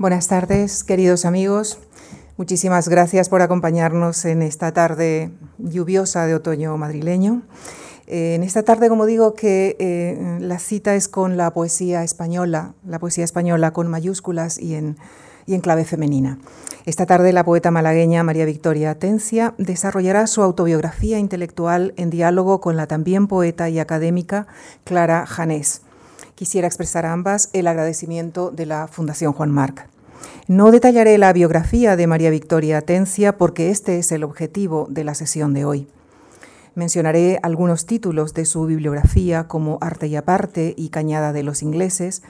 Buenas tardes, queridos amigos. Muchísimas gracias por acompañarnos en esta tarde lluviosa de otoño madrileño. Eh, en esta tarde, como digo, que eh, la cita es con la poesía española, la poesía española con mayúsculas y en, y en clave femenina. Esta tarde la poeta malagueña María Victoria Atencia desarrollará su autobiografía intelectual en diálogo con la también poeta y académica Clara Janés. Quisiera expresar a ambas el agradecimiento de la Fundación Juan Marc. No detallaré la biografía de María Victoria Atencia porque este es el objetivo de la sesión de hoy. Mencionaré algunos títulos de su bibliografía como Arte y Aparte y Cañada de los Ingleses,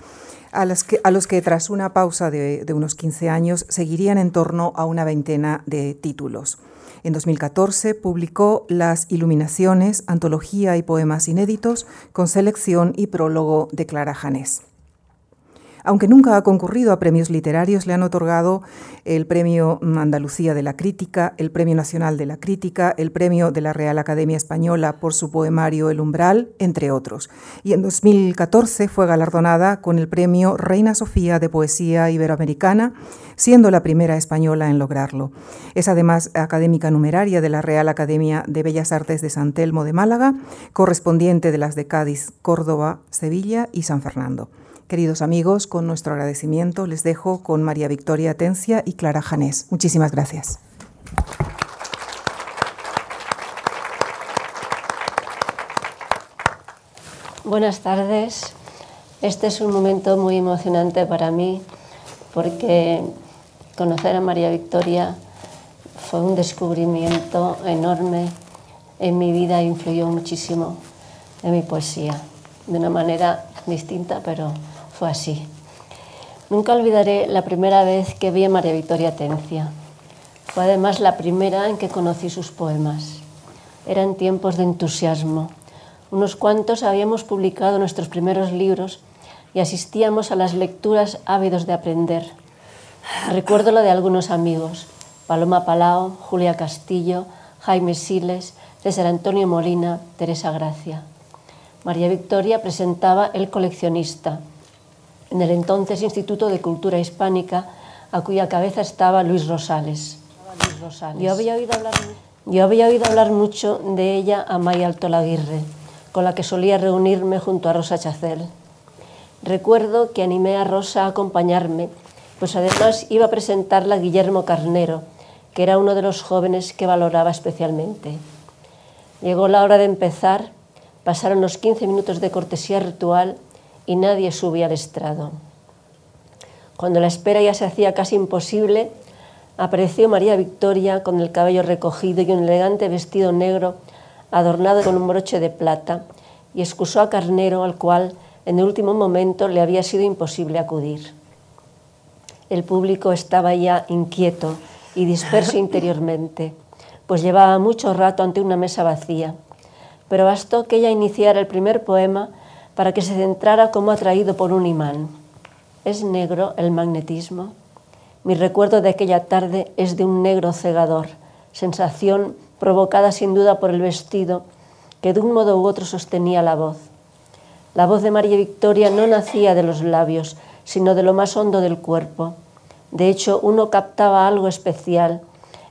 a, los que tras una pausa de, unos 15 años seguirían en torno a una veintena de títulos. En 2014 publicó Las Iluminaciones, antología y poemas inéditos, con selección y prólogo de Clara Janés. Aunque nunca ha concurrido a premios literarios, le han otorgado el Premio Andalucía de la Crítica, el Premio Nacional de la Crítica, el Premio de la Real Academia Española por su poemario El Umbral, entre otros. Y en 2014 fue galardonada con el Premio Reina Sofía de Poesía Iberoamericana, siendo la primera española en lograrlo. Es además académica numeraria de la Real Academia de Bellas Artes de San Telmo de Málaga, correspondiente de las de Cádiz, Córdoba, Sevilla y San Fernando. Queridos amigos, con nuestro agradecimiento les dejo con María Victoria Atencia y Clara Janés. Muchísimas gracias. Buenas tardes. Este es un momento muy emocionante para mí porque conocer a María Victoria fue un descubrimiento enorme en mi vida e influyó muchísimo en mi poesía, de una manera distinta, pero fue así. Nunca olvidaré la primera vez que vi a María Victoria Tencia. Fue además la primera en que conocí sus poemas. Eran tiempos de entusiasmo. Unos cuantos habíamos publicado nuestros primeros libros y asistíamos a las lecturas ávidos de aprender. Recuerdo lo de algunos amigos, Paloma Palao, Julia Castillo, Jaime Siles, César Antonio Molina, Teresa Gracia. María Victoria presentaba El coleccionista, en el entonces Instituto de Cultura Hispánica, a cuya cabeza estaba Luis Rosales. Yo, había oído hablar, yo había oído hablar mucho de ella a Maya Altolaguirre, con la que solía reunirme junto a Rosa Chacel. Recuerdo que animé a Rosa a acompañarme, pues además iba a presentarla a Guillermo Carnero, que era uno de los jóvenes que valoraba especialmente. Llegó la hora de empezar, pasaron los 15 minutos de cortesía ritual y nadie subía al estrado. Cuando la espera ya se hacía casi imposible, apareció María Victoria con el cabello recogido y un elegante vestido negro adornado con un broche de plata y excusó a Carnero al cual en el último momento le había sido imposible acudir. El público estaba ya inquieto y disperso interiormente, pues llevaba mucho rato ante una mesa vacía, pero bastó que ella iniciara el primer poema para que se centrara como atraído por un imán. ¿Es negro el magnetismo? Mi recuerdo de aquella tarde es de un negro cegador, sensación provocada sin duda por el vestido que de un modo u otro sostenía la voz. La voz de María Victoria no nacía de los labios, sino de lo más hondo del cuerpo. De hecho, uno captaba algo especial.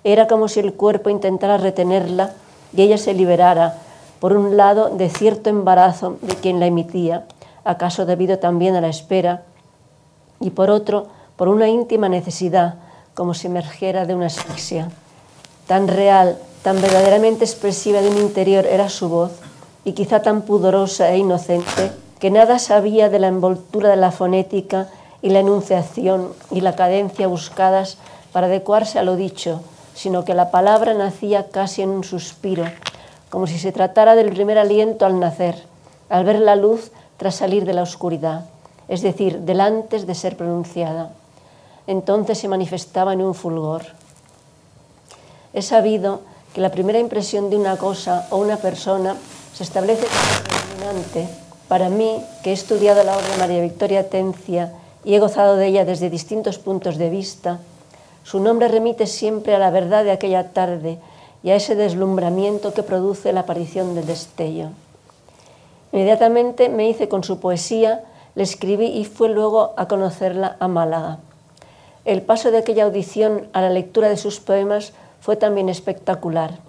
Era como si el cuerpo intentara retenerla y ella se liberara, por un lado, de cierto embarazo de quien la emitía, acaso debido también a la espera, y por otro, por una íntima necesidad, como si emergiera de una asfixia. Tan real, tan verdaderamente expresiva de un interior era su voz, y quizá tan pudorosa e inocente, que nada sabía de la envoltura de la fonética y la enunciación y la cadencia buscadas para adecuarse a lo dicho, sino que la palabra nacía casi en un suspiro, como si se tratara del primer aliento al nacer, al ver la luz tras salir de la oscuridad, es decir, del antes de ser pronunciada. Entonces se manifestaba en un fulgor. He sabido que la primera impresión de una cosa o una persona se establece como predominante. Para mí, que he estudiado la obra de María Victoria Tencia y he gozado de ella desde distintos puntos de vista, su nombre remite siempre a la verdad de aquella tarde, y a ese deslumbramiento que produce la aparición del destello. Inmediatamente me hice con su poesía, le escribí y fue luego a conocerla a Málaga. El paso de aquella audición a la lectura de sus poemas fue también espectacular.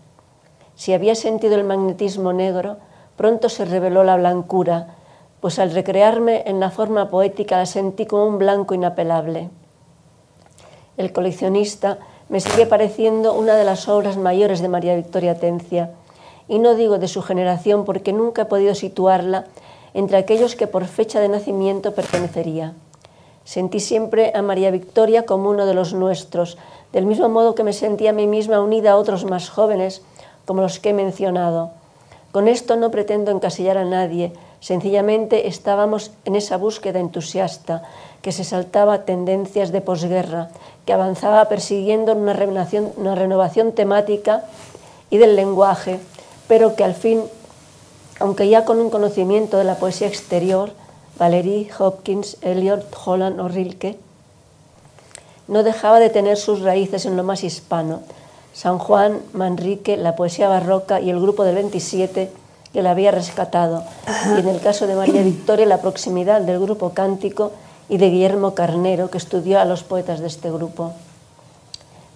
Si había sentido el magnetismo negro, pronto se reveló la blancura, pues al recrearme en la forma poética la sentí como un blanco inapelable. El coleccionista me sigue pareciendo una de las obras mayores de María Victoria Tencia, y no digo de su generación porque nunca he podido situarla entre aquellos que por fecha de nacimiento pertenecería. Sentí siempre a María Victoria como uno de los nuestros, del mismo modo que me sentía a mí misma unida a otros más jóvenes, como los que he mencionado. Con esto no pretendo encasillar a nadie, sencillamente estábamos en esa búsqueda entusiasta que se saltaba tendencias de posguerra, que avanzaba persiguiendo una renovación, una renovación temática y del lenguaje, pero que al fin, aunque ya con un conocimiento de la poesía exterior, Valery, Hopkins, Eliot, Holland o Rilke, no dejaba de tener sus raíces en lo más hispano. San Juan, Manrique, la poesía barroca y el grupo del 27 que la había rescatado. Y en el caso de María Victoria, la proximidad del grupo cántico y de Guillermo Carnero, que estudió a los poetas de este grupo.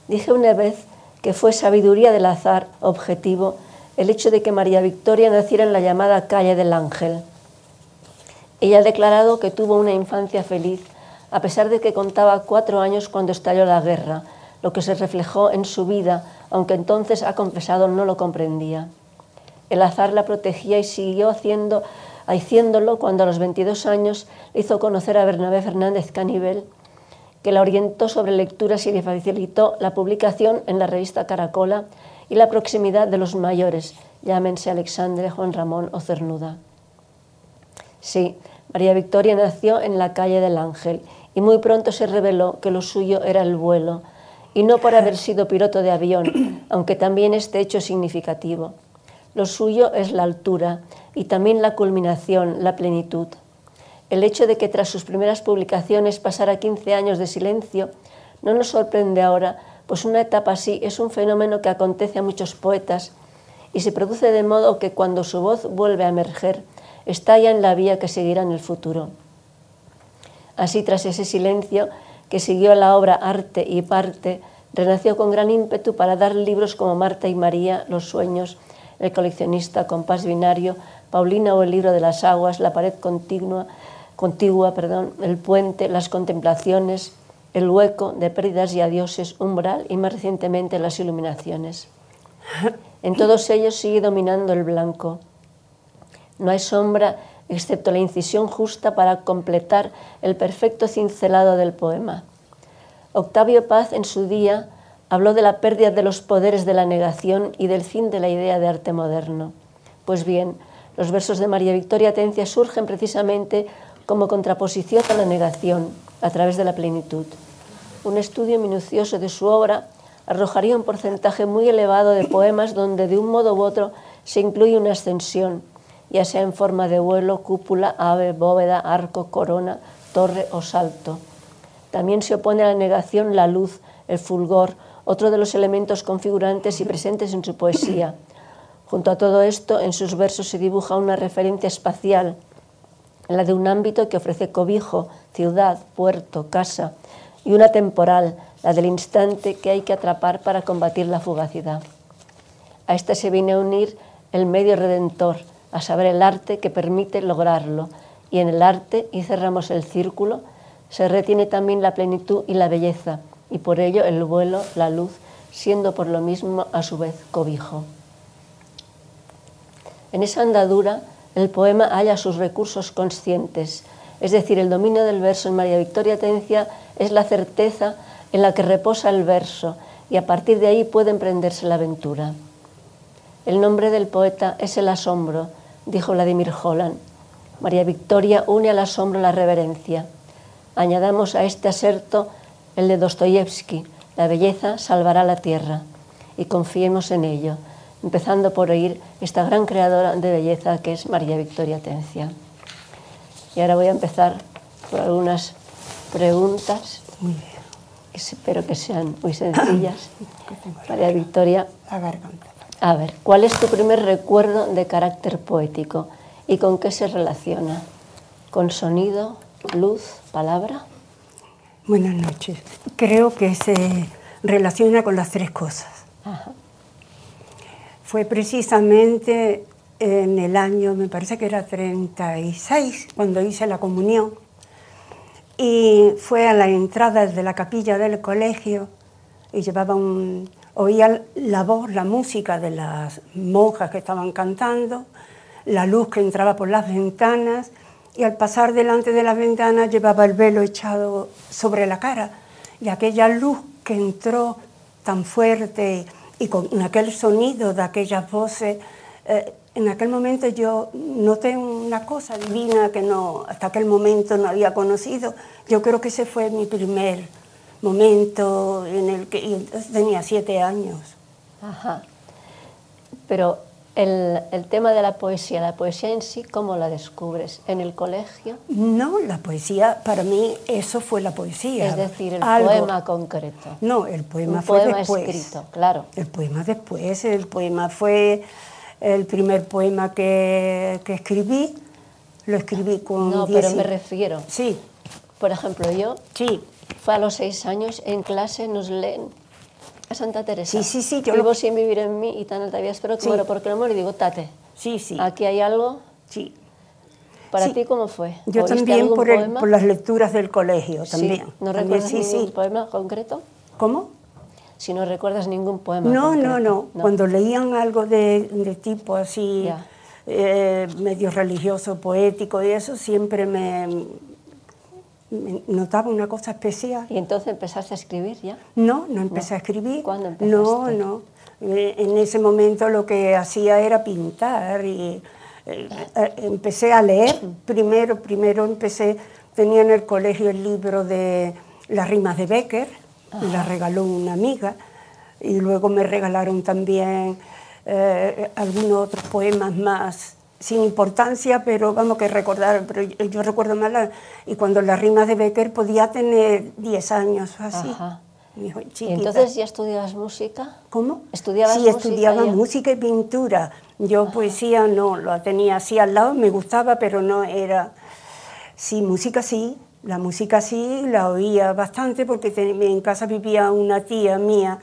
Dije una vez que fue sabiduría del azar objetivo el hecho de que María Victoria naciera en la llamada calle del Ángel ella ha declarado que tuvo una infancia feliz, a pesar de que contaba cuatro años cuando estalló la guerra, lo que se reflejó en su vida, aunque entonces ha confesado no lo comprendía. El azar la protegía y siguió haciendo, haciéndolo cuando a los 22 años le hizo conocer a Bernabé Fernández Canivel, que la orientó sobre lecturas y le facilitó la publicación en la revista Caracola y la proximidad de los mayores, llámense Alexandre, Juan Ramón o Cernuda. Sí, María Victoria nació en la calle del Ángel y muy pronto se reveló que lo suyo era el vuelo, y no por haber sido piloto de avión, aunque también este hecho es significativo. Lo suyo es la altura y también la culminación, la plenitud. El hecho de que tras sus primeras publicaciones pasara 15 años de silencio no nos sorprende ahora, pues una etapa así es un fenómeno que acontece a muchos poetas y se produce de modo que cuando su voz vuelve a emerger, está ya en la vía que seguirá en el futuro. Así, tras ese silencio que siguió la obra Arte y Parte, renació con gran ímpetu para dar libros como Marta y María, Los Sueños, El coleccionista, Compás Binario, Paulina o El libro de las aguas, La pared continua, contigua, perdón, El puente, Las contemplaciones, El hueco, De pérdidas y adioses, Umbral y más recientemente Las iluminaciones. En todos ellos sigue dominando el blanco, no hay sombra excepto la incisión justa para completar el perfecto cincelado del poema. Octavio Paz en su día habló de la pérdida de los poderes de la negación y del fin de la idea de arte moderno. Pues bien, los versos de María Victoria Tencia surgen precisamente como contraposición a la negación a través de la plenitud. Un estudio minucioso de su obra arrojaría un porcentaje muy elevado de poemas donde de un modo u otro se incluye una ascensión, ya sea en forma de vuelo, cúpula, ave, bóveda, arco, corona, torre o salto. También se opone a la negación la luz, el fulgor, otro de los elementos configurantes y presentes en su poesía. Junto a todo esto, en sus versos se dibuja una referencia espacial, la de un ámbito que ofrece cobijo, ciudad, puerto, casa, y una temporal, la del instante que hay que atrapar para combatir la fugacidad. A esta se viene a unir el medio redentor, a saber el arte que permite lograrlo. Y en el arte, y cerramos el círculo, se retiene también la plenitud y la belleza, y por ello el vuelo, la luz, siendo por lo mismo a su vez cobijo. En esa andadura, el poema halla sus recursos conscientes, es decir, el dominio del verso en María Victoria Tencia es la certeza en la que reposa el verso, y a partir de ahí puede emprenderse la aventura. El nombre del poeta es el asombro, dijo Vladimir Holland. María Victoria une al asombro la reverencia. Añadamos a este aserto el de Dostoyevsky, la belleza salvará la tierra, y confiemos en ello, empezando por oír esta gran creadora de belleza que es María Victoria Tencia. Y ahora voy a empezar por algunas preguntas, que espero que sean muy sencillas. María Victoria. A ver, a ver, ¿cuál es tu primer recuerdo de carácter poético y con qué se relaciona? ¿Con sonido, luz, palabra? Buenas noches. Creo que se relaciona con las tres cosas. Fue precisamente en el año, me parece que era 36, cuando hice la comunión, y fue a la entrada de la capilla del colegio y llevaba un, oía la voz, la música de las monjas que estaban cantando, la luz que entraba por las ventanas y al pasar delante de la ventana llevaba el velo echado sobre la cara y aquella luz que entró tan fuerte y con aquel sonido de aquellas voces, eh, en aquel momento yo noté una cosa divina que no, hasta aquel momento no había conocido. Yo creo que ese fue mi primer momento en el que tenía siete años. Ajá. Pero el, el, tema de la poesía, la poesía en sí, ¿cómo la descubres? ¿En el colegio? No, la poesía, para mí eso fue la poesía. Es decir, el poema concreto. No, el poema fue poema después. escrito, claro. El poema después, el poema fue el primer poema que, que escribí, lo escribí con... No, pero me refiero. Sí. Por ejemplo, yo... Sí. Fue a los seis años, en clase nos leen a Santa Teresa. Sí, sí, sí. Yo Vivo lo... sin vivir en mí y tan alta vida espero que Sí. muero porque no muero y digo, tate, Sí, sí. aquí hay algo. sí. ¿Para Sí. ti cómo fue? Yo ¿Oíste también por, el- por las lecturas del colegio, Sí. también. ¿No También, recuerdas ningún poema concreto? ¿Cómo? Si no recuerdas ningún poema No, concreto. no, no, Cuando leían algo de, de tipo así, eh, medio religioso, poético y eso, siempre me notaba una cosa especial. Y entonces empezaste a escribir ya. No, no empecé a escribir. ¿Cuándo empezaste? No, no. Eh, En ese momento lo que hacía era pintar y eh, eh, empecé a leer. Primero, primero empecé, tenía en el colegio el libro de las rimas de Becker, me la regaló una amiga y luego me regalaron también eh, algunos otros poemas más sin importancia, pero vamos que recordar, pero yo, yo recuerdo más la- y cuando las rimas de Becker podía tener 10 años o así. Ajá. Mi hijo ¿Y chiquita. entonces ya estudiabas música? ¿Cómo? ¿Estudiabas sí, música estudiaba ya? música y pintura. Yo poesía no, lo tenía así al lado, me gustaba, pero no era... Sí, música sí, la música sí, la oía bastante porque en casa vivía una tía mía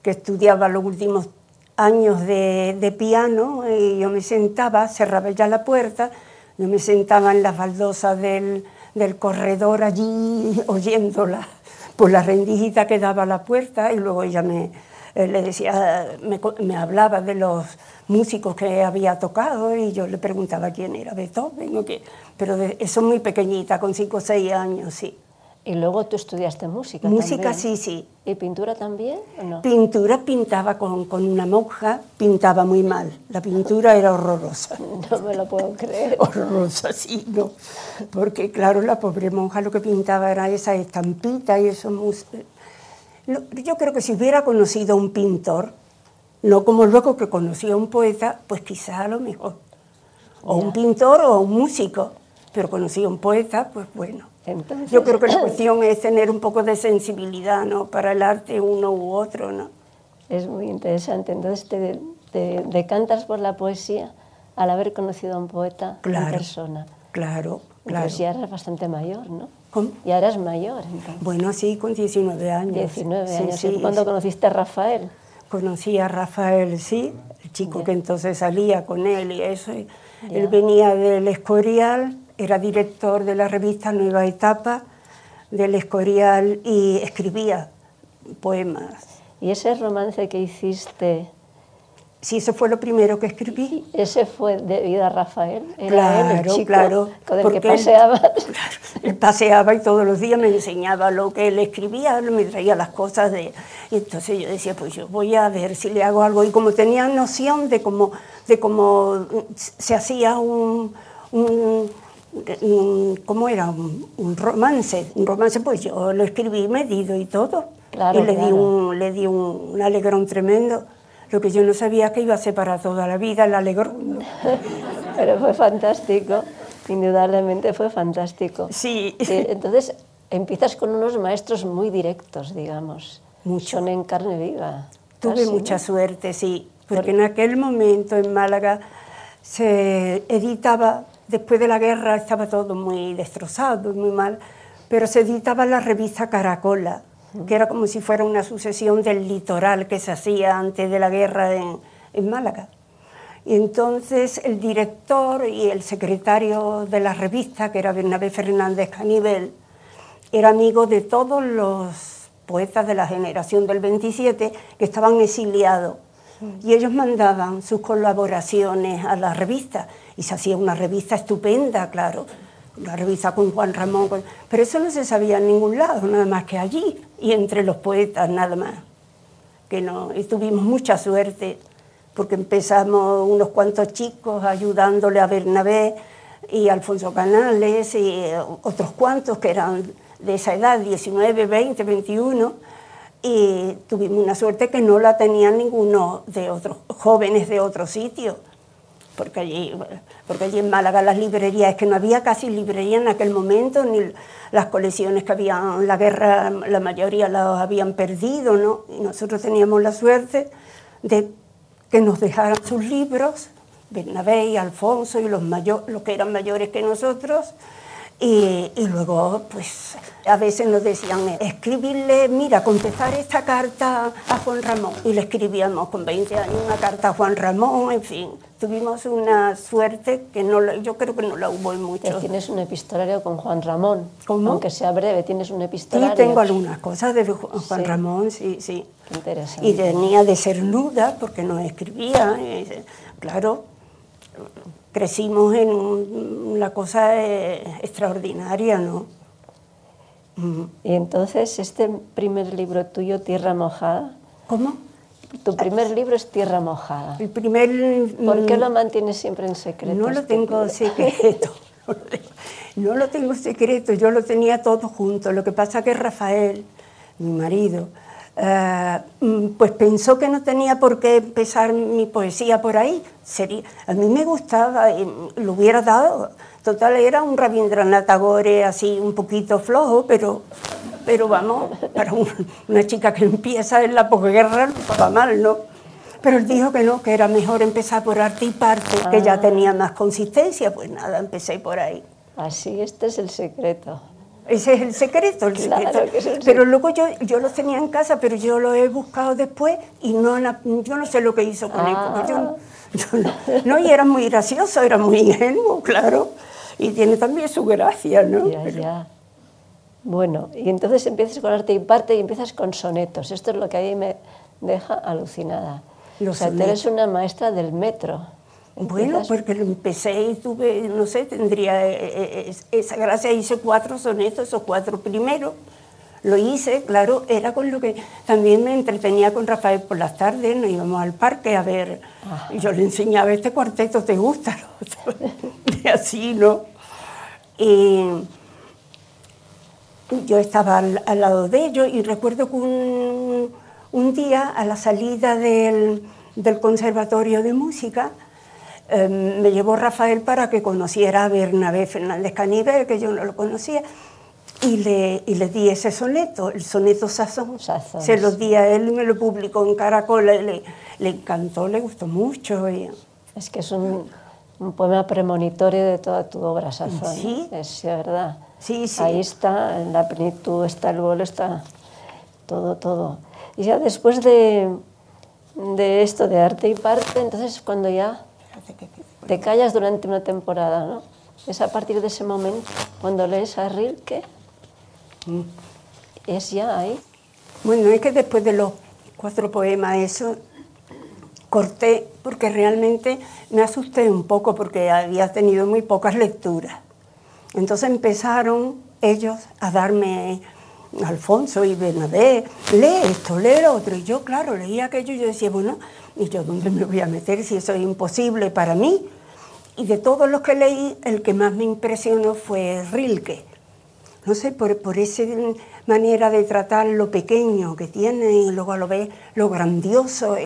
que estudiaba los últimos años de, de piano y yo me sentaba, cerraba ya la puerta, yo me sentaba en las baldosas del, del corredor allí oyéndola por la rendijita que daba la puerta y luego ella me eh, le decía, me, me hablaba de los músicos que había tocado y yo le preguntaba quién era Beethoven o qué, pero eso muy pequeñita, con cinco o seis años, sí. Y luego tú estudiaste música Música también. sí, sí. ¿Y pintura también o no? Pintura pintaba con, con una monja, pintaba muy mal. La pintura era horrorosa. No me lo puedo creer. Horrorosa, sí, no. Porque, claro, la pobre monja lo que pintaba era esa estampita y eso. Yo creo que si hubiera conocido a un pintor, no como luego que conocí a un poeta, pues quizá a lo mejor. O un pintor o un músico. Pero conocí a un poeta, pues bueno. Entonces, Yo creo que la cuestión es tener un poco de sensibilidad, ¿no? Para el arte uno u otro, ¿no? Es muy interesante. Entonces te, te decantas por la poesía al haber conocido a un poeta en Claro. persona. Claro, claro. Entonces ya eres bastante mayor, ¿no? ¿Cómo? Ya eres mayor, entonces. Bueno, sí, con 19 años. 19 Sí, años. sí, ¿Y ¿Cuándo sí. conociste a Rafael? Conocí a Rafael, sí, el chico Ya. que entonces salía con él y eso. y Él venía del Escorial, era director de la revista Nueva Etapa del Escorial y escribía poemas. Y ese romance que hiciste, Sí, eso fue lo primero que escribí. ¿ese fue debido a Rafael? ¿Era él Claro, el chico claro, con el porque que él- paseabas? Claro, él paseaba y todos los días me enseñaba lo que él escribía, me traía las cosas de... Y entonces yo decía, pues yo voy a ver si le hago algo. Y como tenía noción de cómo, de cómo se hacía un- un- ¿Cómo era? Un, un romance. Un romance, pues yo lo escribí medido y todo. Claro, y le di, claro. un, le di un, un alegrón tremendo. Lo que yo no sabía que iba a ser para toda la vida el alegrón. ¿no? Pero fue fantástico, indudablemente fue fantástico. Sí. Sí, entonces empiezas con unos maestros muy directos, digamos. Mucho. Son en carne viva. Tuve casi, ¿no? mucha suerte, sí, porque en aquel momento en Málaga se editaba, después de la guerra estaba todo muy destrozado, muy mal, pero se editaba la revista Caracola, que era como si fuera una sucesión del litoral que se hacía antes de la guerra en, Málaga. Y entonces el director y el secretario de la revista, que era Bernabé Fernández Canivel, era amigo de todos los poetas de la generación del 27 que estaban exiliados. Y ellos mandaban sus colaboraciones a la revista. Y se hacía una revista estupenda, claro, una revista con Juan Ramón, pero eso no se sabía en ningún lado, nada más que allí. Y entre los poetas nada más. Que no, y tuvimos mucha suerte porque empezamos unos cuantos chicos ayudándole a Bernabé y Alfonso Canales y otros cuantos que eran de esa edad, 19, 20, 21, y tuvimos una suerte que no la tenían ninguno de otros jóvenes de otro sitio, porque allí, porque allí en Málaga las librerías, es que no había casi librería en aquel momento, ni las colecciones que había en la guerra, la mayoría las habían perdido, ¿no? Y nosotros teníamos la suerte de que nos dejaran sus libros, Bernabé y Alfonso y los, los que eran mayores que nosotros, y, luego, pues, a veces nos decían, escribirle, mira, contestar esta carta a Juan Ramón. Y le escribíamos con 20 años una carta a Juan Ramón, en fin. Tuvimos una suerte que no yo creo que no la hubo en mucho. Tienes un epistolario con Juan Ramón. ¿Cómo? Aunque sea breve, tienes un epistolario. Sí, tengo algunas cosas de Juan Ramón, sí, sí. Qué interesante. Y tenía de ser nuda, porque no escribía. Claro, crecimos en una cosa eh, extraordinaria, ¿no? Y entonces, este primer libro tuyo, Tierra Mojada. ¿Cómo? Tu primer libro es Tierra Mojada. El primer. ¿Por qué lo mantienes siempre en secreto? No lo este tengo secreto. No lo tengo secreto, yo lo tenía todo junto. Lo que pasa que Rafael, mi marido, eh, mm, pues pensó que no tenía por qué empezar mi poesía por ahí. Sería, a mí me gustaba y lo hubiera dado. Total, era un Rabindranath Tagore así un poquito flojo, pero, pero vamos, para una chica que empieza en la posguerra no estaba mal, ¿no? Pero él dijo que no, que era mejor empezar por arte y parte, que ya ah. tenía más consistencia. Pues nada, empecé por ahí. Así, este es el secreto. Ese es el secreto, el secreto. pero luego yo, yo los tenía en casa, pero yo lo he buscado después y no yo no sé lo que hizo con él. Ah. no, y era muy gracioso, era muy ingenuo, claro. Y tiene también su gracia, ¿no? Ya, ya. Bueno, y entonces empiezas con arte y parte y empiezas con sonetos. Esto es lo que a mí me deja alucinada. Los o sea, eres una maestra del metro. Bueno, porque lo empecé y tuve, no sé, tendría eh, eh, esa gracia, hice cuatro sonetos, esos cuatro primeros. Lo hice, claro, era con lo que también me entretenía con Rafael por las tardes, nos íbamos al parque a ver, yo le enseñaba este cuarteto, ¿te gusta? y así, ¿no? Y yo estaba al, lado de ellos y recuerdo que un, un día a la salida del, del Conservatorio de Música, Em, me llevó Rafael para que conociera a Bernabé Fernández Caniver, que yo no lo conocía, y le, y le di ese soneto, el soneto Sazón. Se lo di a él y me lo publicó en Caracol, le, le encantó, le gustó mucho. Es que es un, un, poema premonitorio de toda tu obra, Sazón. Sí. Es verdad. Sí, sí. Ahí está, en la plenitud está el bolo, está todo, todo. Y ya después de, de esto, de arte y parte, entonces cuando ya te callas durante una temporada, ¿no? Es a partir de ese momento, cuando lees a Rilke, mm. es ya ahí. Bueno, es que después de los cuatro poemas, eso, corté porque realmente me asusté un poco porque había tenido muy pocas lecturas. Entonces empezaron ellos a darme Alfonso y Bernabé, lee esto, lee lo otro. Y yo, claro, leía aquello y yo decía, bueno, ¿y yo dónde me voy a meter si eso es imposible para mí? Y de todos los que leí, el que más me impresionó fue Rilke. No sé, por, por esa manera de tratar lo pequeño que tiene y luego lo ve lo grandioso.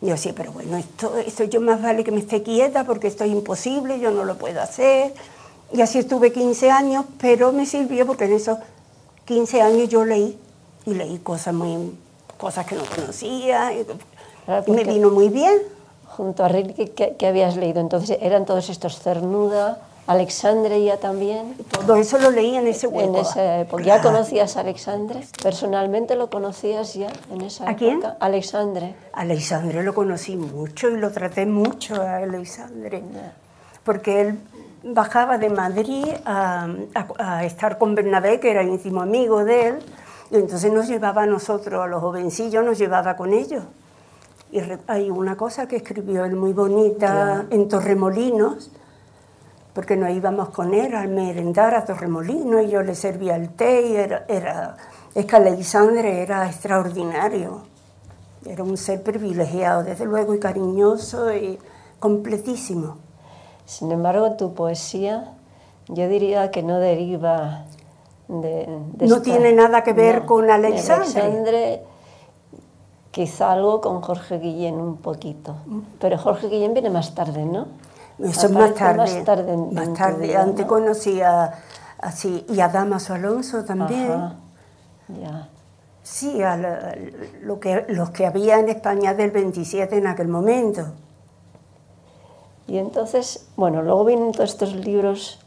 yo decía, pero bueno, esto, esto yo más vale que me esté quieta porque esto es imposible, yo no lo puedo hacer. Y así estuve 15 años, pero me sirvió porque en esos 15 años yo leí y leí cosas muy cosas que no conocía y, me vino muy bien. Junto a Rilke, ¿qué, habías leído? Entonces, ¿eran todos estos Cernuda, Alexandre ya también. Todo eso lo leí en ese hueco. En esa época. ¿Ya conocías a Alexandre? ¿Personalmente lo conocías ya en esa ¿A época? quién? Alexandre. Alexandre lo conocí mucho y lo traté mucho a Alexandre, porque él bajaba de Madrid a, a- a estar con Bernabé, que era íntimo amigo de él, y entonces nos llevaba a nosotros, a los jovencillos, nos llevaba con ellos. Y re- hay una cosa que escribió él muy bonita en Torremolinos, porque nos íbamos con él a merendar a Torremolinos y yo le servía el té y era, era, es que Alexandre era extraordinario. Era un ser privilegiado, desde luego, y cariñoso y completísimo. Sin embargo, tu poesía, yo diría que no deriva de. de No tiene nada que ver con Alexandre. Alexandre, quizá algo con Jorge Guillén un poquito. Pero Jorge Guillén viene más tarde, ¿no? Eso es más tarde. Más tarde. en- más Antes ¿no? conocí a, así, y a Damaso Alonso también. Ajá, Ya. Sí, a la- lo que, los que había en España del 27 en aquel momento. Y entonces, bueno, luego vienen todos estos libros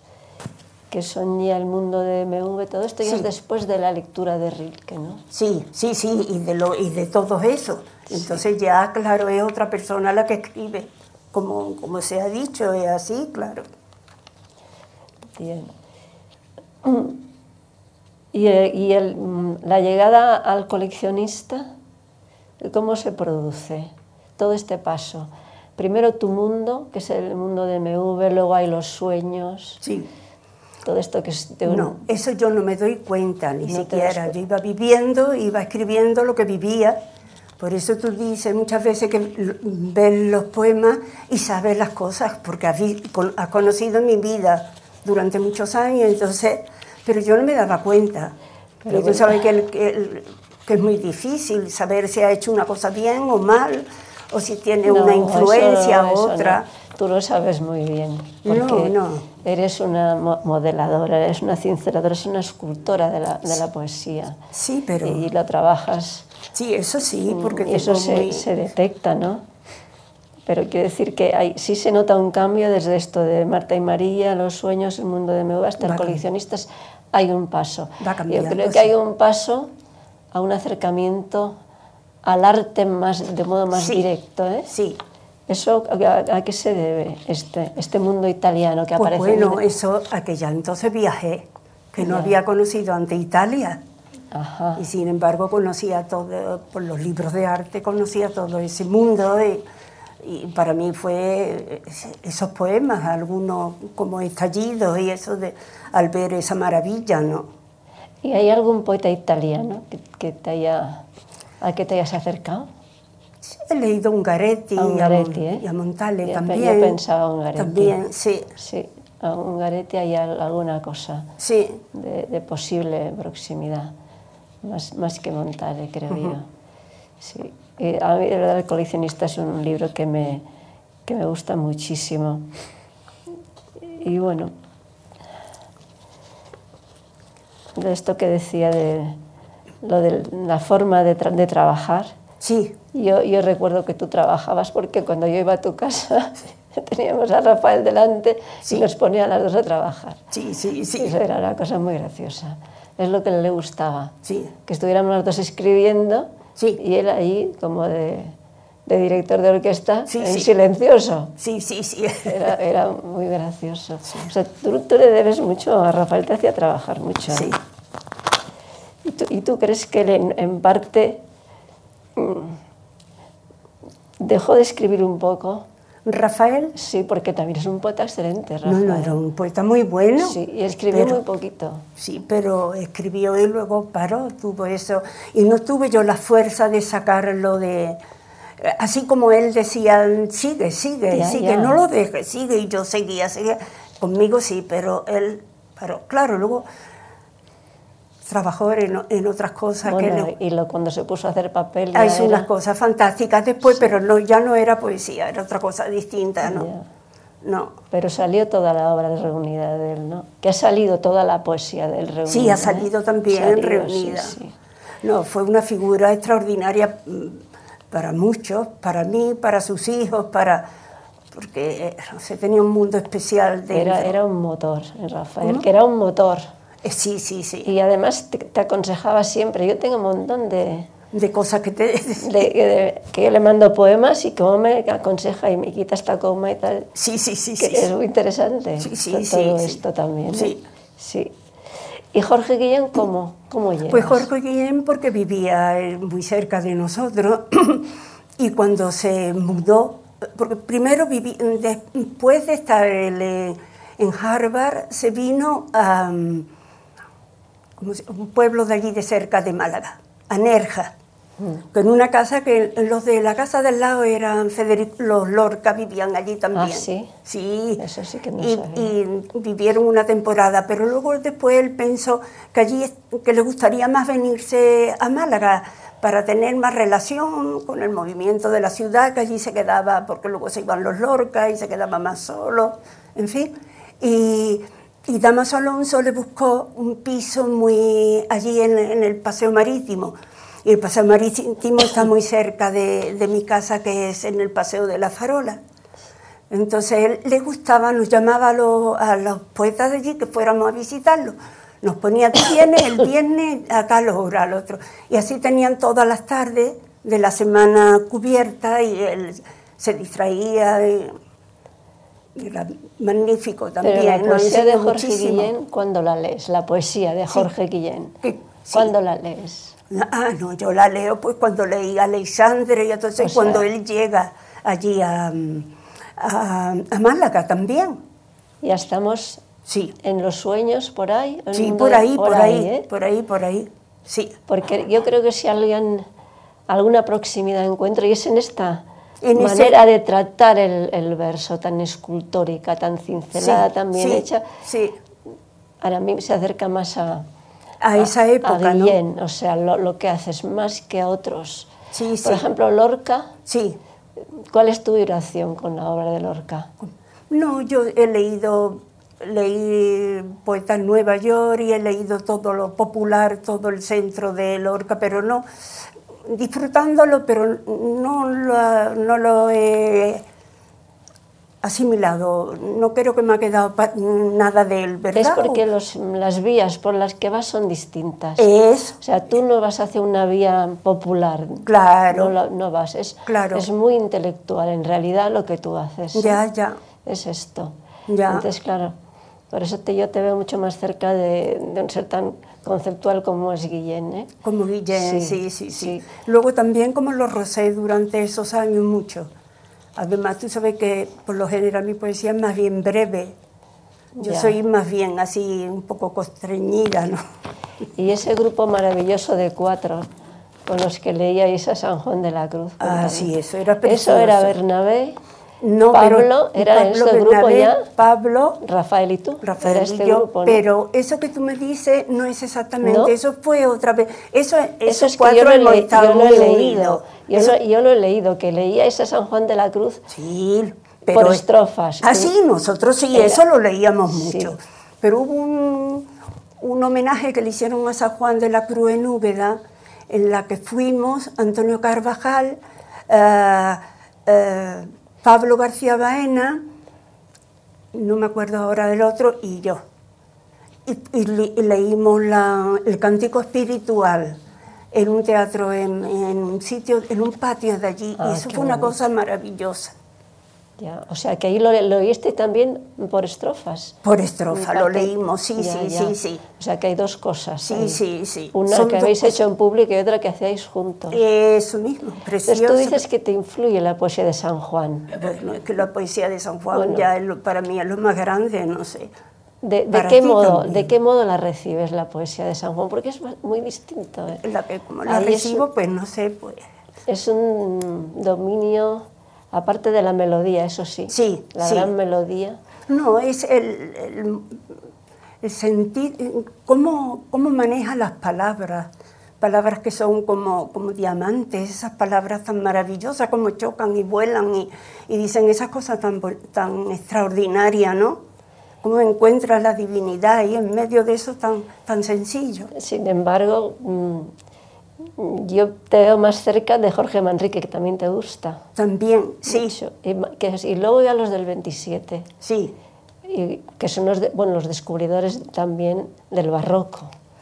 que son ya el mundo de MV, todo esto ya Sí. es después de la lectura de Rilke, ¿no? Sí, sí, sí, y de, lo, y de todo eso. Entonces ya, claro, es otra persona la que escribe. Como, como se ha dicho, es así, claro. Bien. Y, eh, y el, mm, la llegada al coleccionista, ¿cómo se produce todo este paso? Primero tu mundo, que es el mundo de MV, luego hay los sueños, Sí. Todo esto que es de un- No, eso yo no me doy cuenta ni No siquiera. Yo iba viviendo, iba escribiendo lo que vivía. Por eso tú dices muchas veces que ves los poemas y sabes las cosas, porque has, conocido mi vida durante muchos años, entonces, pero yo no me daba cuenta. Pero tú bueno. sabes que, el- que el- que es muy difícil saber si ha hecho una cosa bien o mal, o si tiene No, una influencia u otra. no. Tú lo sabes muy bien, porque no. eres una mo- modeladora, eres una cinceladora, eres una escultora de la, de la poesía. Sí, pero... Y lo trabajas. Sí, eso sí, porque y eso se, muy- se detecta, ¿no? Pero quiero decir que hay, sí se nota un cambio desde esto de Marta y María, los sueños, el mundo de MV, hasta el coleccionistas, hay un paso. Va Yo creo que hay un paso a un acercamiento al arte más, de modo más Sí, directo, ¿eh? Sí, ¿Eso a, a qué se debe, este, este mundo italiano que Pues aparece? en bueno, el- eso a que ya entonces viajé, que no Ya. había conocido ante Italia. Ajá. Y sin embargo conocía todo, por los libros de arte, conocía todo ese mundo. Y, y para mí fue esos poemas, algunos como estallidos y eso de al ver esa maravilla, ¿no? ¿Y hay algún poeta italiano que, que te haya, al que te hayas acercado? He leído a Ungaretti, A Ungaretti, y, a, Mon- ¿eh? y a Montale Yo también. yo pensaba Ungaretti. También, sí, Sí, a Ungaretti hay al- alguna cosa sí. de, de posible proximidad, más, más que Montale, creo yo. Sí. Y a mí, El coleccionista es un libro que me, que me gusta muchísimo. Y bueno, de esto que decía de lo de la forma de, tra- de trabajar, Sí, yo, yo recuerdo que tú trabajabas porque cuando yo iba a tu casa teníamos a Rafael delante y nos ponía a las dos a trabajar. sí, sí, sí. Eso era una cosa muy graciosa. Es lo que le gustaba. Sí. Que estuviéramos los dos escribiendo Sí. y él ahí como de, de director de orquesta Sí, en sí. silencioso. Sí, sí, sí. Era, era muy gracioso. O sea, tú, tú le debes mucho a Rafael, te hacía trabajar mucho. Sí. ¿Y tú, y tú crees que él en, en parte mm, dejó de escribir un poco? Rafael, Sí, porque también es un poeta excelente, no, Rafael. no, era un poeta muy bueno. Sí, y escribió pero- muy poquito. Sí, pero escribió y luego paró, tuvo eso. Y no tuve yo la fuerza de sacarlo de... Así como él decía, sigue, sigue, Ya, sigue, ya. no lo dejes, sigue. Y yo seguía, seguía. Conmigo sí, pero él paró. Claro, luego trabajó en, en otras cosas que le- y lo, cuando se puso a hacer papel Ah, hizo era- unas cosas fantásticas después, pero no, ya no era poesía, era otra cosa distinta, ¿no? Ya. No. Pero salió toda la obra de reunida de él, ¿no? Que ha salido toda la poesía de él reunida. Sí, ha ¿eh? salido también Salió, sí, reunida. sí. No, fue una figura extraordinaria mm, para muchos, para mí, para sus hijos, para, porque eh, no sé, tenía un mundo especial dentro. Era, era un motor, eh, Rafael, que era un motor. Eh, sí, sí, sí. Y además te, te aconsejaba siempre. Yo tengo un montón de, De cosas que te... de- de- que yo le mando poemas y cómo me aconseja y me quita esta coma y tal. Sí, sí, sí, que sí. es muy interesante Sí, sí, to- sí, todo sí. esto también. ¿eh? Sí. sí. ¿Y Jorge Guillén cómo, cómo llegas? Pues Jorge Guillén porque vivía eh, muy cerca de nosotros y cuando se mudó, porque primero viví, después de estar en Harvard, se vino a mm, ¿cómo se- un pueblo de allí de cerca de Málaga, a Nerja, con una casa que los de la casa del lado eran Federico, los Lorca vivían allí también. Ah, ¿sí? Sí. Eso sí que no y, y vivieron una temporada, pero luego después él pensó que allí que le gustaría más venirse a Málaga para tener más relación con el movimiento de la ciudad, que allí se quedaba, porque luego se iban los Lorca y se quedaba más solo, en fin. Y, y Damaso Alonso le buscó un piso muy allí en, el Paseo Marítimo. Y el Paseo Marítimo está muy cerca de, de mi casa, que es en el Paseo de la Farola. Entonces él le gustaba, nos llamaba a los, poetas de allí que fuéramos a visitarlo. Nos ponía, tú vienes el viernes a tal hora, al otro. Y así tenían todas las tardes de la semana cubierta y él se distraía. Era magnífico también. Pero la poesía de Jorge muchísimo. Guillén, ¿cuándo la lees? La poesía de Jorge Guillén. Sí. ¿Cuándo la lees? Ah, no, yo la leo pues cuando leí a Alexandre y entonces O sea- cuando él llega allí a, a, a Málaga también. Ya estamos Sí, en los sueños por ahí. en sí, por de- ahí, por ahí, ¿eh? por ahí, por ahí. Sí, Porque yo creo que si alguien, alguna proximidad encuentro, y es en esta En ese- manera de tratar el, el verso tan escultórica, tan cincelada, sí, tan bien sí, hecha, Sí, ahora mí se acerca más a, a esa época, a ¿no? O sea, lo, lo que haces más que a otros. Sí. Por ejemplo, Lorca, Sí. ¿cuál es tu vibración con la obra de Lorca? No, yo he leído, leí Poeta en Nueva York y he leído todo lo popular, todo el centro de Lorca, pero no, disfrutándolo, pero no lo, no lo he asimilado. No creo que me ha quedado nada de él, ¿verdad? Es porque los- las vías por las que vas son distintas. Es, O sea, tú no vas hacia una vía popular. claro, No, no vas. Es, Claro. es muy intelectual en realidad lo que tú haces. ya, ya. Es esto. Ya. Entonces, claro, por eso te, yo te veo mucho más cerca de, de un ser tan conceptual como es Guillén. ¿eh? Como Guillén, Sí, sí, sí, sí, sí. Luego también como lo rosé durante esos años mucho. Además, tú sabes que por lo general mi poesía es más bien breve. Yo Ya. soy más bien así, un poco constreñida, ¿no? Y ese grupo maravilloso de cuatro con los que leíais a San Juan de la Cruz. Ah, sí, eso era Eso era precioso. Bernabé, No, Pablo, pero ¿era Pablo este grupo ya? Pablo, Rafael y tú. Rafael y este yo, grupo, ¿no? pero eso que tú me dices no es exactamente, ¿No? eso fue otra vez. Eso, Eso esos es que yo cuatro hemos estado yo lo he muy leído. Yo, Eso- lo, yo lo he leído, que leíais a San Juan de la Cruz Sí, pero... por estrofas. Ah, sí, nosotros sí, Era- eso lo leíamos Sí. mucho. Pero hubo un, un homenaje que le hicieron a San Juan de la Cruz en Úbeda, en la que fuimos Antonio Carvajal, eh, eh, Pablo García Baena, no me acuerdo ahora del otro, y yo. Y, y le- y leímos la- el cántico espiritual en un teatro, en, en un sitio, en un patio de allí, Ah, y eso qué fue una cosa maravillosa. Ya, o sea, que ahí lo, lo oíste también por estrofas. Por estrofa, lo leímos, sí, Ya, sí, ya. sí, sí. O sea, que hay dos cosas. Sí, ahí. sí, sí. Una Son que habéis cosas. hecho en público y otra que hacíais juntos. Eso mismo, Entonces precioso. tú dices que te influye la poesía de San Juan. Bueno, es que la poesía de San Juan Bueno. ya es lo- para mí es lo más grande, no sé. ¿De, de qué modo, también. ¿De qué modo la recibes la poesía de San Juan? Porque es muy distinto. ¿eh? La como la Ahí es- recibo, pues no sé, pues... Es un dominio, aparte de la melodía, eso sí. Sí, La sí. gran melodía. No, es el, el, cómo, cómo maneja las palabras, palabras que son como, como diamantes, esas palabras tan maravillosas, como chocan y vuelan y, y dicen esas cosas tan, tan extraordinarias, ¿no? Cómo encuentras la divinidad ahí en medio de eso tan, tan sencillo. Sin embargo, mm, yo te veo más cerca de Jorge Manrique, que también te gusta. También, sí. Y, que y luego ya los del 27, Sí, y que son los, de- bueno, los descubridores también del barroco.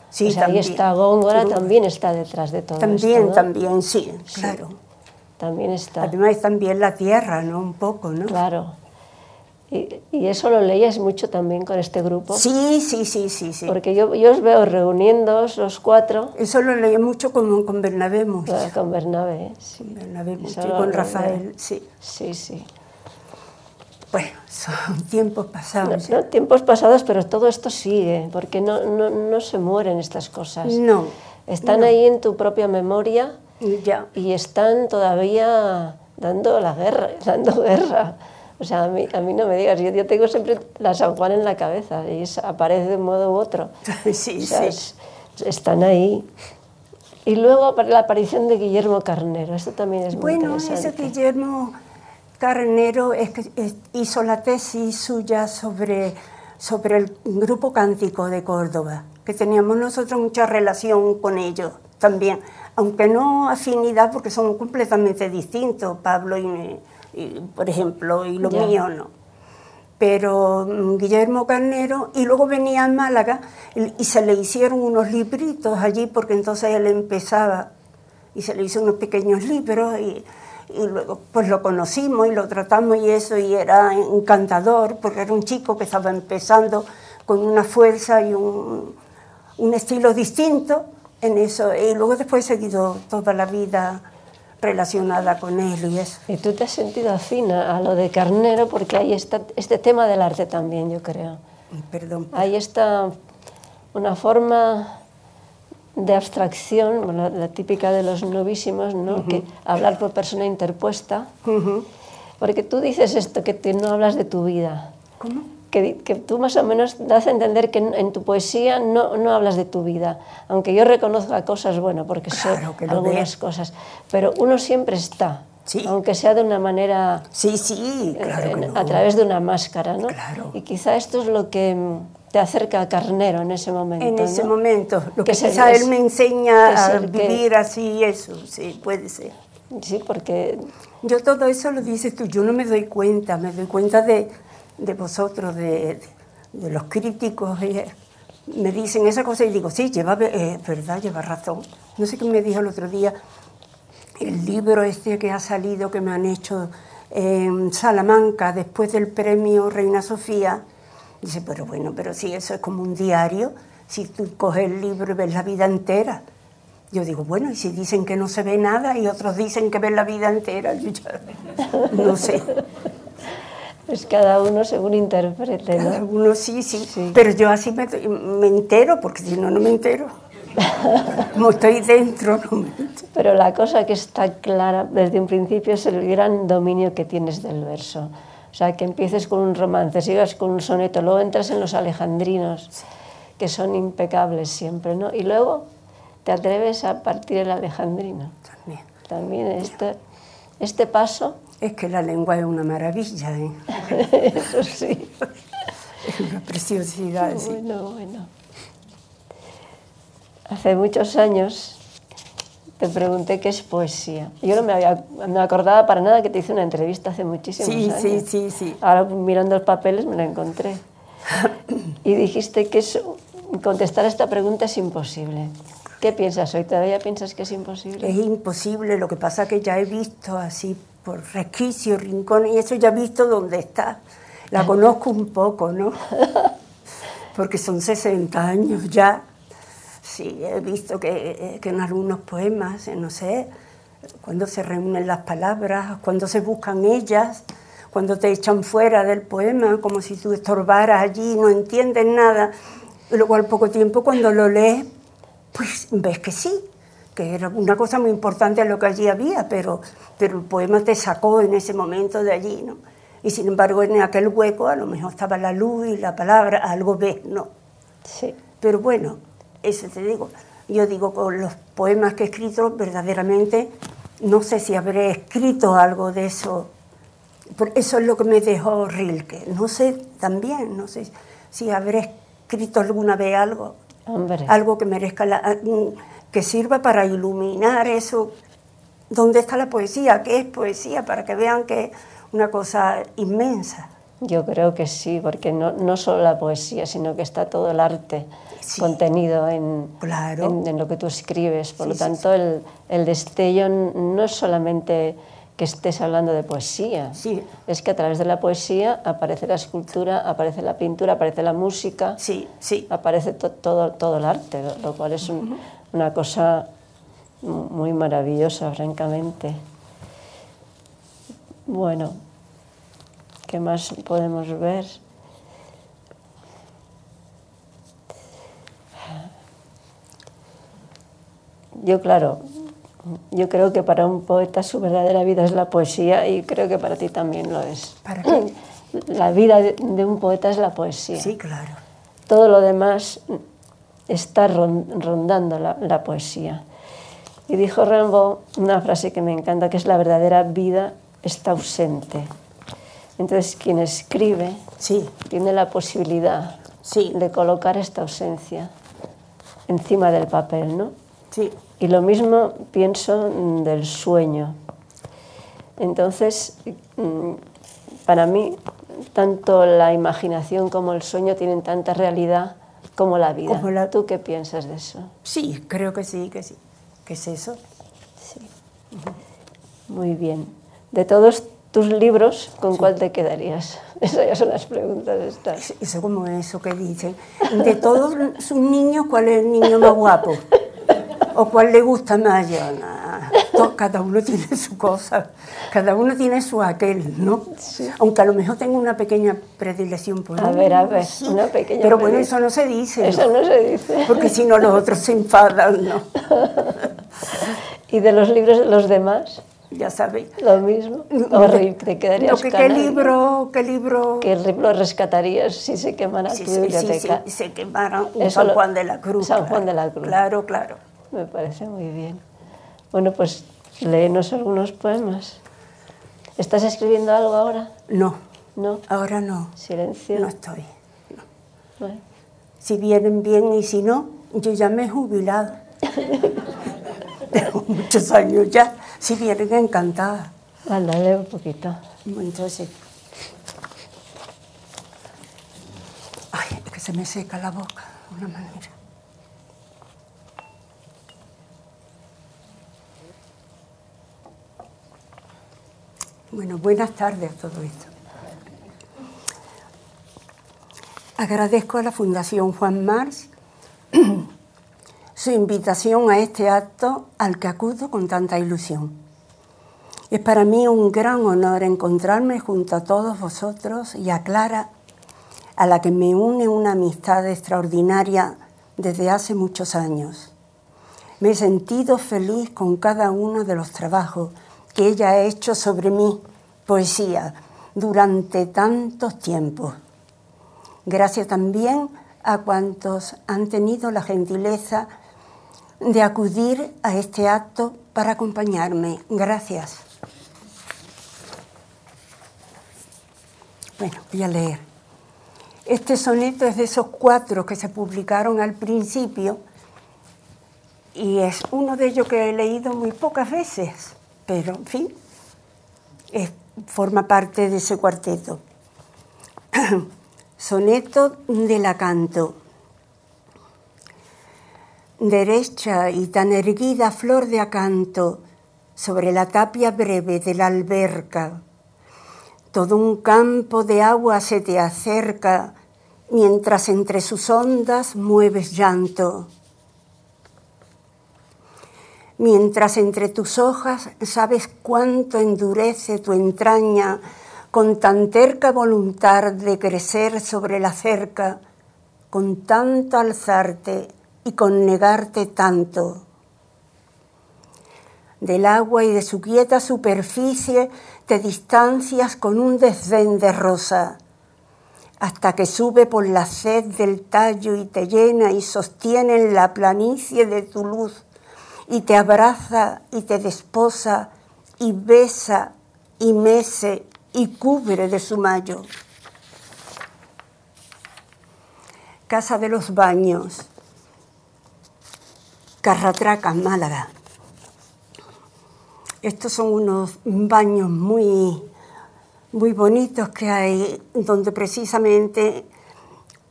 Sí, O sea, ahí también. está Góngora, Sí. también está detrás de todo también, esto, ¿no? también, sí, claro. También está, Además también la tierra, ¿no? Un poco, ¿no? claro. Y, y eso lo leías mucho también con este grupo, Sí, sí, sí, sí, sí. porque yo, yo os veo reuniéndoos los cuatro Eso lo leí mucho con, con Bernabé mucho. eh, con Bernabé. ¿eh? Sí, Con Bernabé mucho y con. Rafael, sí. sí. sí. Bueno, son tiempos No, pasados. no, tiempos pasados, pero todo esto sigue, porque no, no, no se mueren estas cosas. No, Están ahí en tu propia memoria ya. y están todavía dando la guerra, dando guerra. O sea, a mí, a mí no me digas, yo, yo tengo siempre la San Juan en la cabeza y es- aparece de un modo u otro. Sí, O sea, sí. es- están ahí. Y luego la aparición de Guillermo Carnero, esto también es muy Bueno, ese interesante. Guillermo Carnero es es- hizo la tesis suya sobre, sobre el grupo cántico de Córdoba, que teníamos nosotros mucha relación con ellos también, aunque no afinidad porque son completamente distintos, Pablo y, y, por ejemplo, y lo mío no. Pero mm, Guillermo Carnero, y luego venía a Málaga y, y se le hicieron unos libritos allí porque entonces él empezaba y se le hizo unos pequeños libros y, y luego pues lo conocimos y lo tratamos y eso y era encantador porque era un chico que estaba empezando con una fuerza y un, un estilo distinto en eso y luego después he seguido toda la vida relacionada con él y eso. Y tú te has sentido afín a lo de Carnero porque ahí está este tema del arte también, yo creo. Perdón. Ahí está una forma de abstracción, bueno, la, típica de los novísimos, ¿no? que hablar por persona interpuesta. Ujú. Porque tú dices esto, que tú no hablas de tu vida. ¿Cómo? Que, que tú más o menos das a entender que en, en tu poesía no, no hablas de tu vida. Aunque yo reconozca cosas, bueno, porque Claro sé algunas cosas. Pero uno siempre está, Sí. aunque sea de una manera Sí, sí, claro que en- no. a través de una máscara, ¿no? Claro. Y quizá esto es lo que te acerca a Carnero en ese momento. En ese ¿no? momento, lo que, Que quizá él me enseña a el que- vivir así, eso, sí, puede ser. Sí, porque Yo todo eso lo dices tú, yo no me doy cuenta, me doy cuenta de, de vosotros, de, los críticos. eh, me dicen esa cosa y digo, sí, lleva, eh, verdad, lleva razón. No sé qué me dijo el otro día, el libro este que ha salido, que me han hecho en Salamanca después del premio Reina Sofía. Dice, pero bueno, pero si eso es como un diario, si tú coges el libro y ves la vida entera. Yo digo, bueno, y si dicen que no se ve nada y otros dicen que ven la vida entera, yo ya no sé. Es cada uno según interprete, ¿no? Algunos sí, sí, Sí. pero yo así me, me entero, porque si no, no me entero. Como estoy dentro, no me entero. Pero la cosa que está clara desde un principio es el gran dominio que tienes del verso. O sea, que empieces con un romance, sigas con un soneto, luego entras en los alejandrinos, que son impecables siempre, ¿no? Y luego te atreves a partir el alejandrino. También. También este, este paso, Es que la lengua es una maravilla, ¿eh? eso sí. es una preciosidad. sí. Bueno, bueno. Hace muchos años te pregunté qué es poesía. Yo no me, había, me acordaba para nada que te hice una entrevista hace muchísimos Sí, años. sí, sí, sí. Ahora mirando los papeles me la encontré. Y dijiste que es- contestar esta pregunta es imposible. ¿Qué piensas hoy? ¿Todavía piensas que es imposible? Es imposible, lo que pasa que ya he visto así por resquicios, rincones, y eso ya he visto dónde está. La conozco un poco, ¿no? Porque son 60 años ya. Sí, he visto que, que en algunos poemas, eh, no sé, cuando se reúnen las palabras, cuando se buscan ellas, cuando te echan fuera del poema, como si tú estorbaras allí, no entiendes nada. Y luego al poco tiempo cuando lo lees, pues ves que sí, que era una cosa muy importante lo que allí había, pero, pero el poema te sacó en ese momento de allí, ¿no? Y sin embargo en aquel hueco a lo mejor estaba la luz y la palabra, algo ves, ¿no? Sí. Pero bueno, eso te digo. Yo digo, con los poemas que he escrito, verdaderamente, no sé si habré escrito algo de eso. Por eso es lo que me dejó Rilke. No sé también, no sé si habré escrito alguna vez algo, Hombre. algo que merezca la... que sirva para iluminar eso, dónde está la poesía, qué es poesía, para que vean que es una cosa inmensa. Yo creo que sí, porque no, no solo la poesía, sino que está todo el arte contenido en, en, lo que tú escribes. Por lo tanto, el, el, destello no es solamente que estés hablando de poesía, es que a través de la poesía aparece la escultura, aparece la pintura, aparece la música, aparece todo, todo el arte, lo cual es una cosa muy maravillosa, francamente. Bueno, ¿qué más podemos ver? Yo, claro, yo creo que para un poeta su verdadera vida es la poesía y creo que para ti también lo es. ¿Para qué? La vida de un poeta es la poesía. Sí, claro. Todo lo demás está rondando la, poesía. Y dijo Rimbaud una frase que me encanta, que es la verdadera vida está ausente. Entonces, quien escribe sí. tiene la posibilidad sí. de colocar esta ausencia encima del papel, ¿no? Sí. Y lo mismo pienso del sueño. Entonces, mm, para mí, tanto la imaginación como el sueño tienen tanta realidad como la vida. ¿Tú qué piensas de eso? Sí, creo que sí, que sí. ¿Qué es eso? Sí. Muy bien. De todos tus libros, ¿con cuál te quedarías? Esas ya son las preguntas estas. Eso como eso que dicen. De todos sus niños, ¿cuál es el niño más guapo? ¿O cuál le gusta más? Yo, cada uno tiene su cosa, cada uno tiene su aquel, ¿no? Aunque a lo mejor tengo una pequeña predilección por A ver, a ver, una pequeña Pero bueno, eso no se dice. Eso no, se dice. Porque si no los otros se enfadan, ¿no? ¿Y de los libros de los demás? ya sabéis. Lo mismo. Horrible, te quedarías que, ¿Qué libro, qué libro? ¿Qué libro rescatarías si se quemara tu biblioteca? Sí, se quemara un San Juan de la Cruz. San Juan de la Cruz. Claro, claro. Me parece muy bien. Bueno, pues léenos algunos poemas. ¿Estás escribiendo algo ahora? No. ¿No? Ahora no. Silencio. No estoy. Si vienen bien y si no, yo ya me he jubilado. Tengo muchos años ya. Si vienen, encantada. Ándale un poquito. Entonces. Ay, es que se me seca la boca de una manera. Bueno, buenas tardes a todo esto. Agradezco a la Fundación Juan Mars su invitación a este acto al que acudo con tanta ilusión. Es para mí un gran honor encontrarme junto a todos vosotros y a Clara, a la que me une una amistad extraordinaria desde hace muchos años. Me he sentido feliz con cada uno de los trabajos que ella ha hecho sobre mí, poesía, durante tantos tiempos. Gracias también a cuantos han tenido la gentileza de acudir a este acto para acompañarme. Gracias. Bueno, voy a leer. Este soneto es de esos cuatro que se publicaron al principio y es uno de ellos que he leído muy pocas veces pero en fin, forma parte de ese cuarteto. Soneto de la canto. Derecha y tan erguida flor de acanto sobre la tapia breve de la alberca. Todo un campo de agua se te acerca mientras entre sus ondas mueves llanto mientras entre tus hojas sabes cuánto endurece tu entraña con tan terca voluntad de crecer sobre la cerca, con tanto alzarte y con negarte tanto. Del agua y de su quieta superficie te distancias con un desdén de rosa, hasta que sube por la sed del tallo y te llena y sostiene en la planicie de tu luz y te abraza y te desposa y besa y mece y cubre de su mayo. Casa de los baños. Carratraca, Málaga. Estos son unos baños muy, muy bonitos que hay, donde precisamente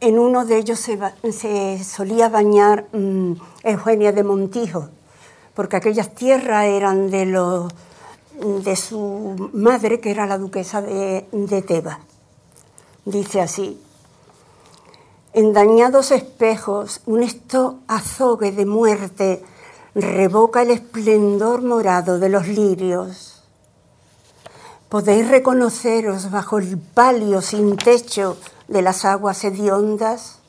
en uno de ellos se, solía bañar mm, Eugenia de Montijo, porque aquellas tierras eran de, los, de su madre, que era la duquesa de, de Tebas. Dice así, en dañados espejos, un esto azogue de muerte revoca el esplendor morado de los lirios. Podéis reconoceros bajo el palio sin techo de las aguas hediondas.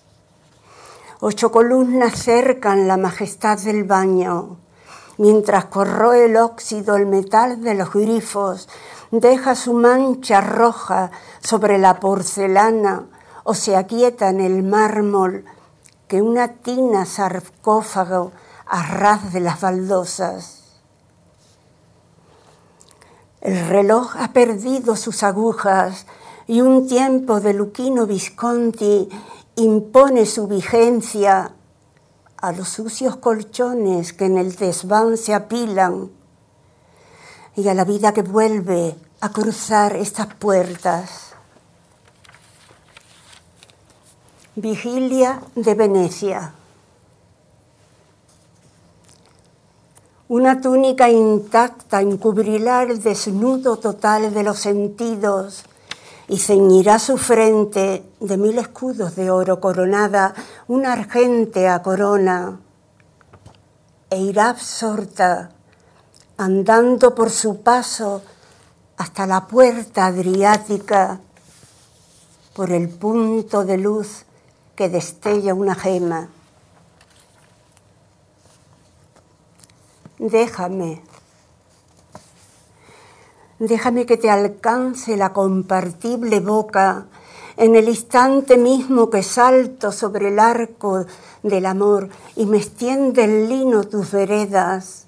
Ocho columnas cercan la majestad del baño, mientras corroe el óxido el metal de los grifos, deja su mancha roja sobre la porcelana o se aquieta en el mármol que una tina sarcófago a ras de las baldosas. El reloj ha perdido sus agujas y un tiempo de Luquino Visconti impone su vigencia a los sucios colchones que en el desván se apilan y a la vida que vuelve a cruzar estas puertas. Vigilia de Venecia. Una túnica intacta encubrirá el desnudo total de los sentidos y ceñirá su frente de mil escudos de oro coronada una argentea corona e irá absorta, andando por su paso hasta la puerta adriática, por el punto de luz que destella una gema. Déjame, déjame que te alcance la compartible boca en el instante mismo que salto sobre el arco del amor y me extiende el lino tus veredas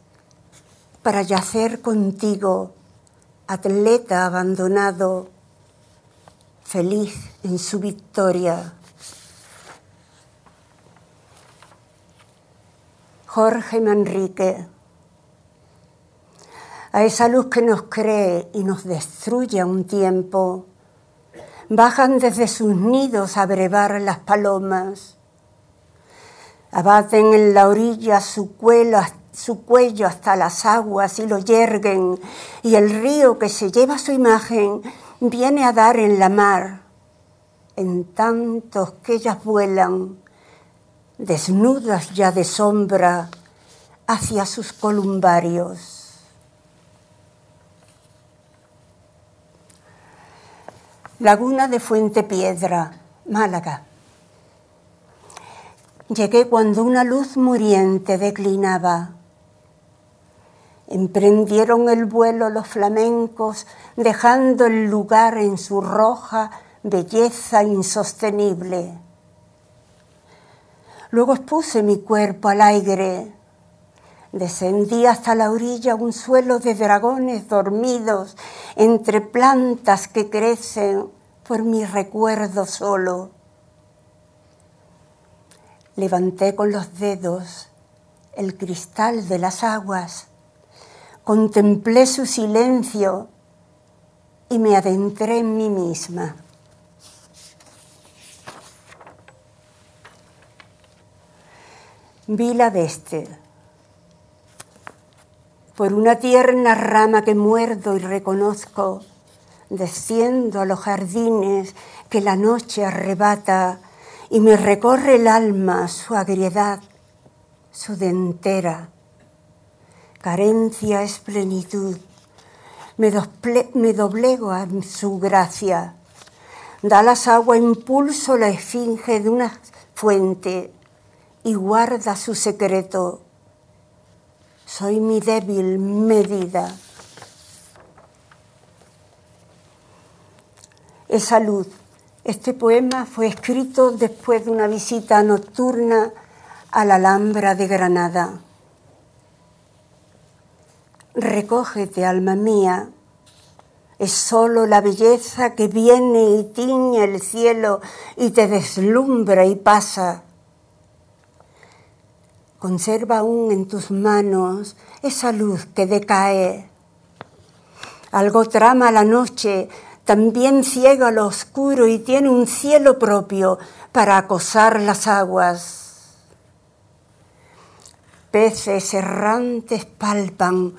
para yacer contigo, atleta abandonado, feliz en su victoria. Jorge Manrique. A esa luz que nos cree y nos destruye a un tiempo, bajan desde sus nidos a brevar las palomas, abaten en la orilla su cuello, su cuello hasta las aguas y lo yerguen, y el río que se lleva su imagen viene a dar en la mar, en tantos que ellas vuelan desnudas ya de sombra, hacia sus columbarios. Laguna de Fuente Piedra, Málaga. Llegué cuando una luz muriente declinaba. Emprendieron el vuelo los flamencos, dejando el lugar en su roja belleza insostenible Luego expuse mi cuerpo al aire. Descendí hasta la orilla un suelo de dragones dormidos entre plantas que crecen por mi recuerdo solo. Levanté con los dedos el cristal de las aguas, contemplé su silencio y me adentré en mí misma. Vila este. Por una tierna rama que muerdo y reconozco, desciendo a los jardines que la noche arrebata y me recorre el alma su agriedad, su dentera. Carencia es plenitud, me, me doblego a su gracia. Da las aguas impulso la esfinge de una fuente y guarda su secreto. Soy mi débil medida. Esa luz. Este poema fue escrito después de una visita nocturna a la Alhambra de Granada. Recógete, alma mía, es solo la belleza que viene y tiñe el cielo y te deslumbra y pasa Conserva aún en tus manos esa luz que decae. Algo trama la noche, también ciega lo oscuro y tiene un cielo propio para acosar las aguas. Peces errantes palpan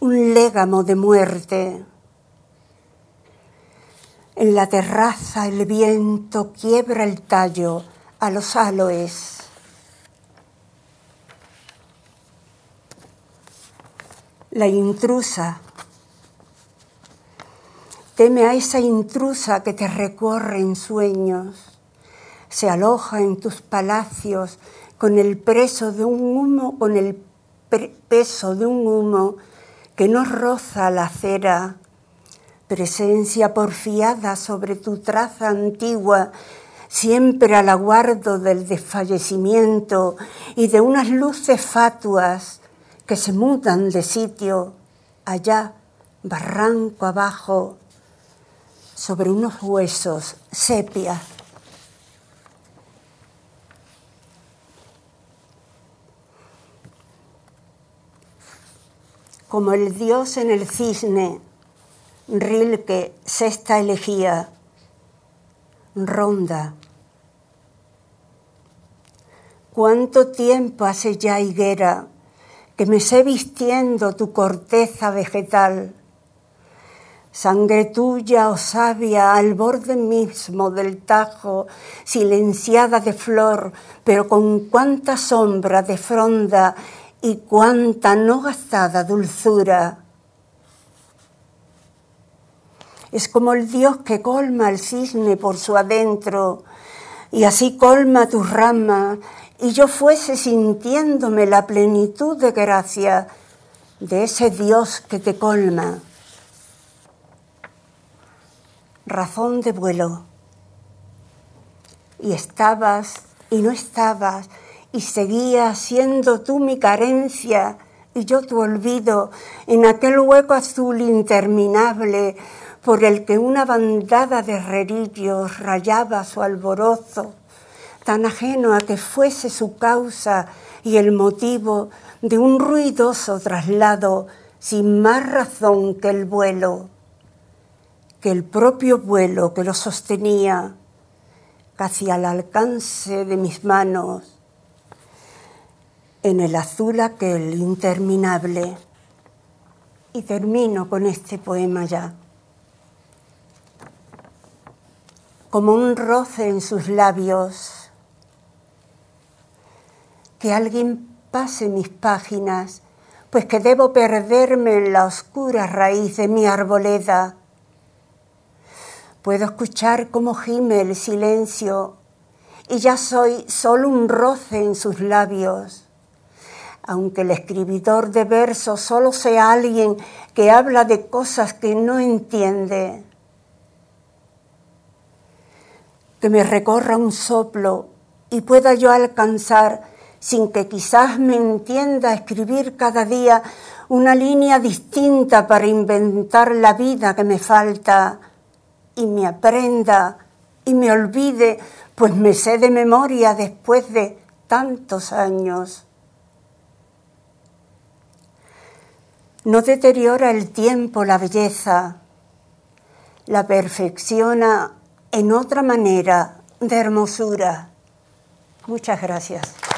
un légamo de muerte. En la terraza el viento quiebra el tallo a los aloes. La intrusa. Teme a esa intrusa que te recorre en sueños. Se aloja en tus palacios con el preso de un humo, con el peso de un humo que no roza la acera presencia porfiada sobre tu traza antigua, siempre al aguardo del desfallecimiento y de unas luces fatuas que se mudan de sitio allá, barranco abajo, sobre unos huesos sepia. Como el dios en el cisne, Rilke, sexta elegía, Ronda. ¿Cuánto tiempo hace ya, higuera, que me sé vistiendo tu corteza vegetal? Sangre tuya, oh sabia, al borde mismo del tajo, silenciada de flor, pero con cuánta sombra de fronda y cuánta no gastada dulzura es como el Dios que colma el cisne por su adentro, y así colma tu rama, y yo fuese sintiéndome la plenitud de gracia de ese Dios que te colma. Razón de vuelo. Y estabas y no estabas, y seguía siendo tú mi carencia y yo tu olvido en aquel hueco azul interminable por el que una bandada de herrerillos rayaba su alborozo, tan ajeno a que fuese su causa y el motivo de un ruidoso traslado sin más razón que el vuelo, que el propio vuelo que lo sostenía, casi al alcance de mis manos, en el azul aquel interminable. Y termino con este poema ya. como un roce en sus labios. Que alguien pase mis páginas, pues que debo perderme en la oscura raíz de mi arboleda. Puedo escuchar cómo gime el silencio y ya soy solo un roce en sus labios. Aunque el escribidor de versos solo sea alguien que habla de cosas que no entiende que me recorra un soplo y pueda yo alcanzar, sin que quizás me entienda, escribir cada día una línea distinta para inventar la vida que me falta y me aprenda y me olvide, pues me sé de memoria después de tantos años. No deteriora el tiempo la belleza, la perfecciona en otra manera de hermosura. Muchas gracias.